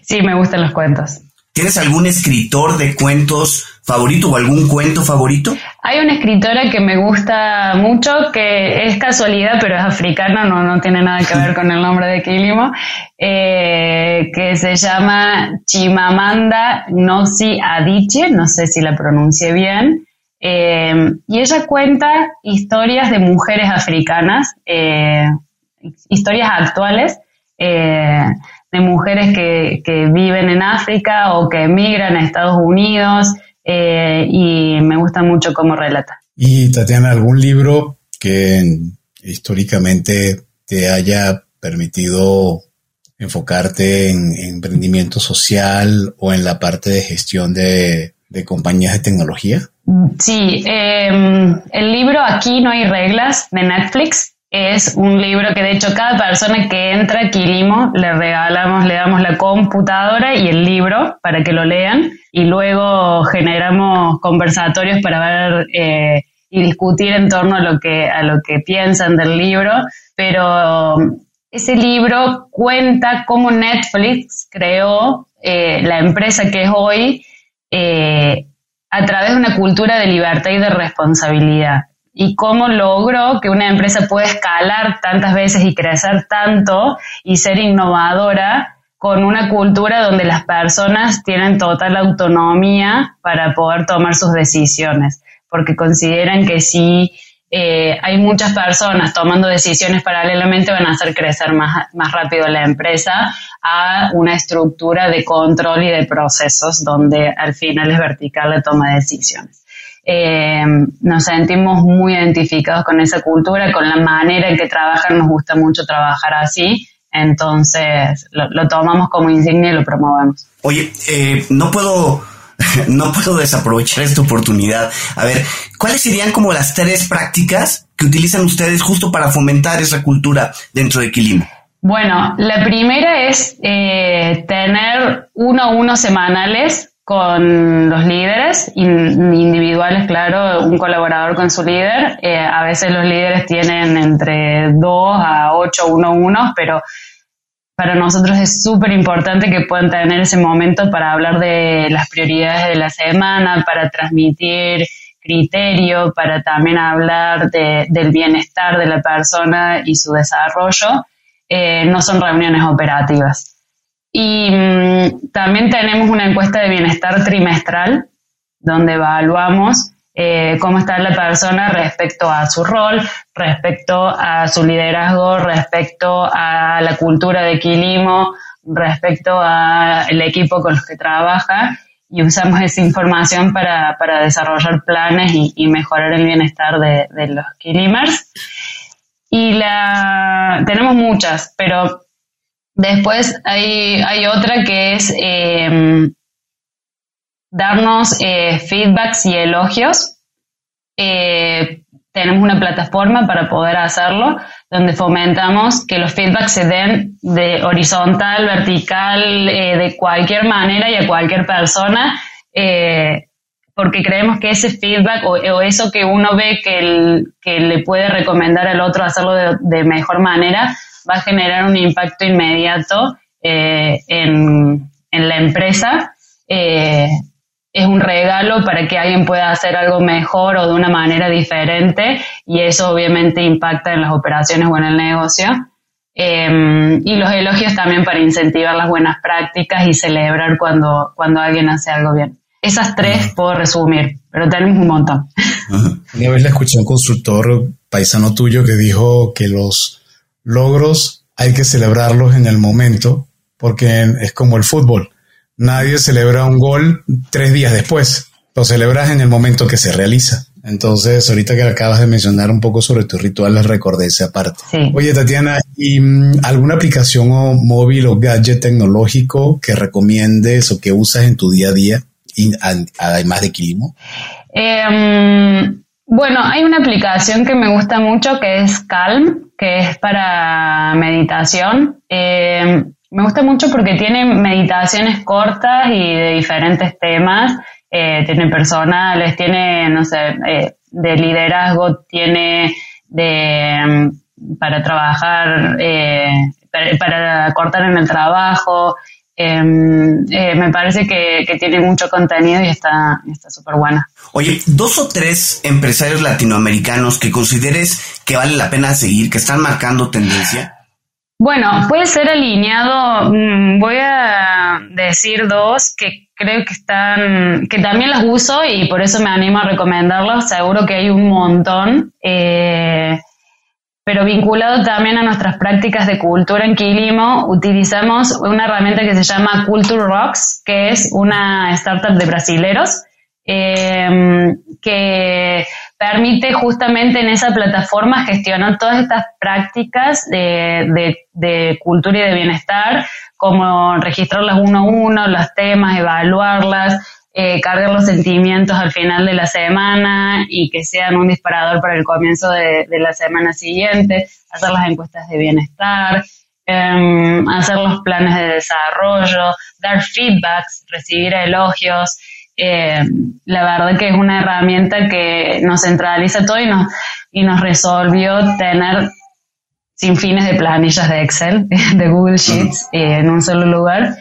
Sí, me gustan los cuentos. ¿Tienes algún escritor de cuentos favorito o algún cuento favorito? Hay una escritora que me gusta mucho, que es casualidad, pero es africana, no, no tiene nada que ver con el nombre de Kilimo, eh, que se llama Chimamanda Ngozi Adichie, no sé si la pronuncié bien, eh, y ella cuenta historias de mujeres africanas, eh, historias actuales, de mujeres que, viven en África o que emigran a Estados Unidos eh, y me gusta mucho cómo relata. Y Tatiana, ¿algún libro que históricamente te haya permitido enfocarte en, emprendimiento social o en la parte de gestión de, compañías de tecnología? Sí, em, el libro Aquí no hay reglas de Netflix es un libro que de hecho cada persona que entra a Quilimo le regalamos, le damos la computadora y el libro para que lo lean y luego generamos conversatorios para ver eh, y discutir en torno a lo que a lo que piensan del libro, pero ese libro cuenta cómo Netflix creó eh, la empresa que es hoy eh, a través de una cultura de libertad y de responsabilidad y cómo logró que una empresa pueda escalar tantas veces y crecer tanto y ser innovadora con una cultura donde las personas tienen total autonomía para poder tomar sus decisiones, porque consideran que si eh, hay muchas personas tomando decisiones paralelamente van a hacer crecer más, más rápido la empresa a una estructura de control y de procesos donde al final es vertical la toma de decisiones. Eh, nos sentimos muy identificados con esa cultura, con la manera en que trabajan, nos gusta mucho trabajar así, entonces lo, tomamos como insignia y lo promovemos. Oye, eh, no puedo <laughs> no puedo desaprovechar esta oportunidad. A ver, ¿cuáles serían como las tres prácticas que utilizan ustedes justo para fomentar esa cultura dentro de Quilimo? Bueno, la primera es eh, tener uno a uno semanales con los líderes individuales, claro, un colaborador con su líder. Eh, a veces los líderes tienen entre dos a ocho uno unos, pero para nosotros es súper importante que puedan tener ese momento para hablar de las prioridades de la semana, para transmitir criterio, para también hablar del bienestar de la persona y su desarrollo. Eh, no son reuniones operativas. Y mm, también tenemos una encuesta de bienestar trimestral donde evaluamos eh, cómo está la persona respecto a su rol, respecto a su liderazgo, respecto a la cultura de Quilimo, respecto al equipo con los que trabaja y usamos esa información para, desarrollar planes y, mejorar el bienestar de, los Quilimers. Y la, tenemos muchas, pero Después hay, hay otra que es eh, darnos eh, feedbacks y elogios. Eh, tenemos una plataforma para poder hacerlo, donde fomentamos que los feedbacks se den de horizontal, vertical, de cualquier manera y a cualquier persona, porque creemos que ese feedback o, eso que uno ve que, le puede recomendar al otro hacerlo de mejor manera, va a generar un impacto inmediato eh, en, la empresa. Eh, es un regalo para que alguien pueda hacer algo mejor o de una manera diferente y eso obviamente impacta en las operaciones o en el negocio. Eh, y los elogios también para incentivar las buenas prácticas y celebrar cuando, cuando alguien hace algo bien. Esas tres puedo resumir, pero tenemos un montón. Una vez le escuché a un constructor paisano tuyo que dijo que los logros hay que celebrarlos en el momento, porque es como el fútbol. Nadie celebra un gol tres días después, lo celebras en el momento que se realiza. Entonces, ahorita que acabas de mencionar un poco sobre tu ritual, les recordé esa parte. Oye, Tatiana, ¿y mm, alguna aplicación o móvil o gadget tecnológico que recomiendes o que usas en tu día a día, además de Quilimo? Em, bueno, hay una aplicación que me gusta mucho que es Calm, que es para meditación. Eh, me gusta mucho porque tiene meditaciones cortas y de diferentes temas. Eh, tiene personales, tiene, no sé, eh, de liderazgo, tiene de mm, para trabajar, para, para, cortar en el trabajo, Em, eh, me parece que, tiene mucho contenido y está súper buena. Oye, dos o tres empresarios latinoamericanos que consideres que vale la pena seguir, que están marcando tendencia. Bueno, puede ser alineado, mm, voy a decir dos que creo que están, que también las uso y por eso me animo a recomendarlos, seguro que hay un montón. Eh, pero vinculado también a nuestras prácticas de cultura en Quilimo, utilizamos una herramienta que se llama Culture Rocks, que es una startup de brasileros, em, que permite justamente en esa plataforma gestionar todas estas prácticas de, cultura y de bienestar, como registrarlas uno a uno, los temas, evaluarlas, eh, cargar los sentimientos al final de la semana y que sean un disparador para el comienzo de, la semana siguiente, hacer las encuestas de bienestar, em, hacer los planes de desarrollo, dar feedbacks, recibir elogios. Em, la verdad que es una herramienta que nos centraliza todo y nos, y nos resolvió tener sin fines de planillas de Excel, <laughs> de Google Sheets, eh, en un solo lugar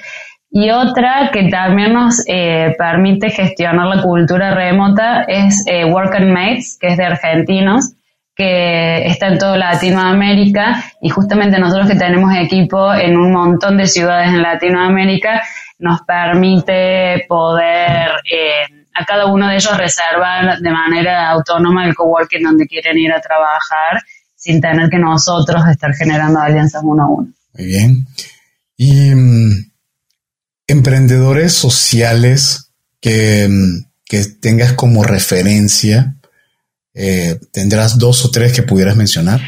y otra que también nos eh, permite gestionar la cultura remota es eh, Work and Mates, que es de argentinos, que está en toda Latinoamérica y justamente nosotros que tenemos equipo en un montón de ciudades en Latinoamérica nos permite poder eh, a cada uno de ellos reservar de manera autónoma el coworking donde quieren ir a trabajar sin tener que nosotros estar generando alianzas uno a uno. Muy bien. Y mm, emprendedores sociales que, mm, que tengas como referencia? Eh, ¿Tendrás dos o tres que pudieras mencionar?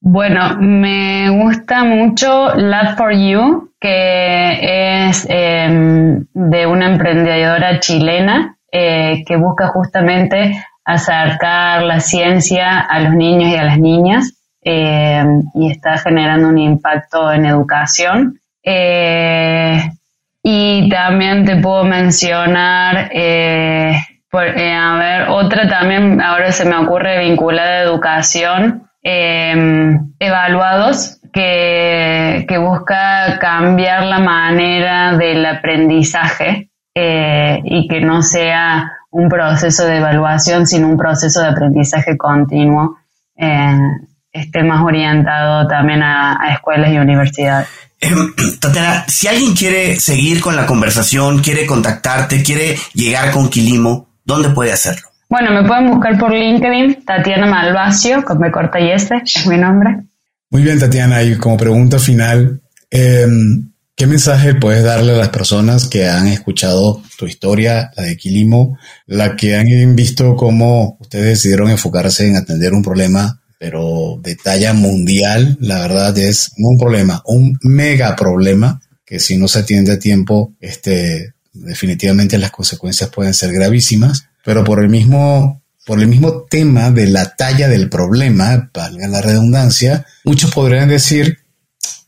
Bueno, me gusta mucho Lab for You, que es em, de una emprendedora chilena eh, que busca justamente acercar la ciencia a los niños y a las niñas em, y está generando un impacto en educación. Eh, y también te puedo mencionar, eh, eh, a ver, otra también, ahora se me ocurre vinculada a educación, em, evaluados, que, que, busca cambiar la manera del aprendizaje eh, y que no sea un proceso de evaluación, sino un proceso de aprendizaje continuo, esté más orientado también a escuelas y universidades. Em, <clears throat> Tatiana, si alguien quiere seguir con la conversación, quiere contactarte, quiere llegar con Quilimo, ¿dónde puede hacerlo? Bueno, me pueden buscar por LinkedIn, Tatiana Malvacio, con B corta y S, es mi nombre. Muy bien, Tatiana, y como pregunta final, em, ¿qué mensaje puedes darle a las personas que han escuchado tu historia, la de Quilimo, la que han visto cómo ustedes decidieron enfocarse en atender un problema pero de talla mundial, la verdad es un problema, un mega problema que si no se atiende a tiempo, este, definitivamente las consecuencias pueden ser gravísimas, pero por el mismo por el mismo tema de la talla del problema, valga la redundancia, muchos podrían decir,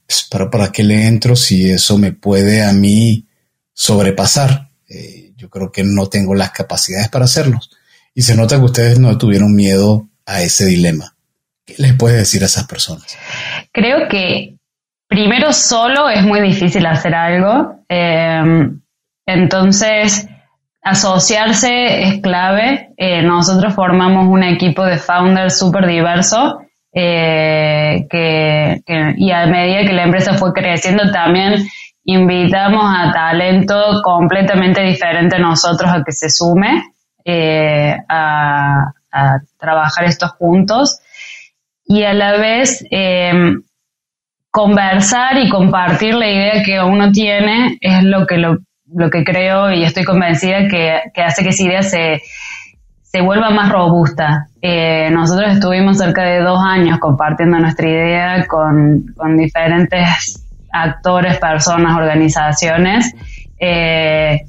pues, ¿para, ¿para qué le entro si eso me puede a mí sobrepasar? Eh, yo creo que no tengo las capacidades para hacerlo. Y se nota que ustedes no tuvieron miedo a ese dilema. ¿Qué les puede decir a esas personas? Creo que primero solo es muy difícil hacer algo. Em, entonces, asociarse es clave. Eh, nosotros formamos un equipo de founders súper diverso. Eh, y a medida que la empresa fue creciendo también invitamos a talento completamente diferente a nosotros a que se sume eh, a, a, trabajar estos juntos y a la vez em, conversar y compartir la idea que uno tiene es lo que, lo, que creo y estoy convencida que, hace que esa idea se, se vuelva más robusta. Eh, nosotros estuvimos cerca de dos años compartiendo nuestra idea con, con diferentes actores, personas, organizaciones, eh,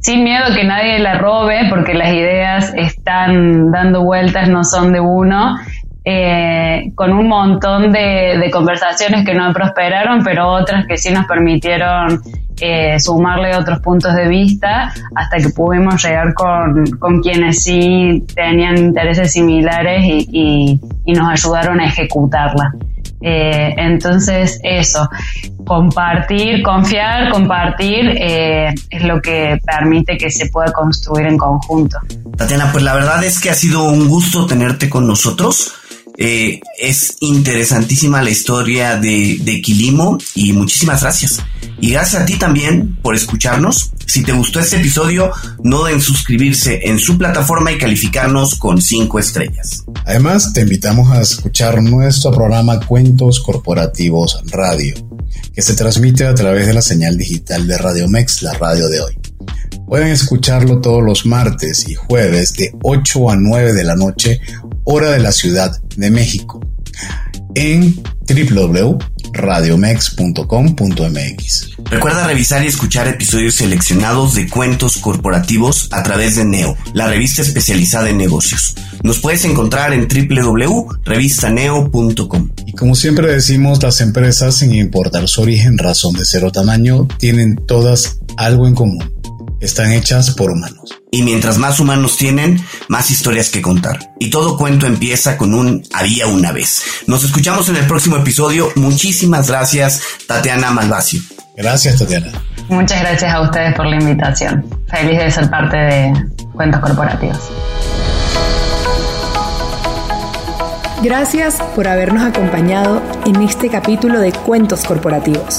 sin miedo que nadie la robe, porque las ideas están dando vueltas, no son de uno, eh, con un montón de, conversaciones que no prosperaron, pero otras que sí nos permitieron eh, sumarle otros puntos de vista hasta que pudimos llegar con, quienes sí tenían intereses similares y, nos ayudaron a ejecutarla. Eh, entonces, eso, compartir, confiar, compartir es lo que permite que se pueda construir en conjunto. Tatiana, pues la verdad es que ha sido un gusto tenerte con nosotros. Eh, es interesantísima la historia de, de Quilimo y muchísimas gracias. Y gracias a ti también por escucharnos. Si te gustó este episodio, no duden suscribirse en su plataforma y calificarnos con 5 estrellas. Además, te invitamos a escuchar nuestro programa Cuentos Corporativos Radio, que se transmite a través de la señal digital de Radio Mex, la radio de hoy. Pueden escucharlo todos los martes y jueves de 8 a 9 de la noche, hora de la Ciudad de México, en www.radiomex.com.mx. Recuerda revisar y escuchar episodios seleccionados de cuentos corporativos a través de Neo, la revista especializada en negocios. Nos puedes encontrar en www.revistaneo.com. Y como siempre decimos, las empresas, sin importar su origen, razón de ser o tamaño, tienen todas algo en común. Están hechas por humanos. Y mientras más humanos tienen, más historias que contar. Y todo cuento empieza con un había una vez. Nos escuchamos en el próximo episodio. Muchísimas gracias, Tatiana Malvasio. Gracias, Tatiana. Muchas gracias a ustedes por la invitación. Feliz de ser parte de Cuentos Corporativos. Gracias por habernos acompañado en este capítulo de Cuentos Corporativos.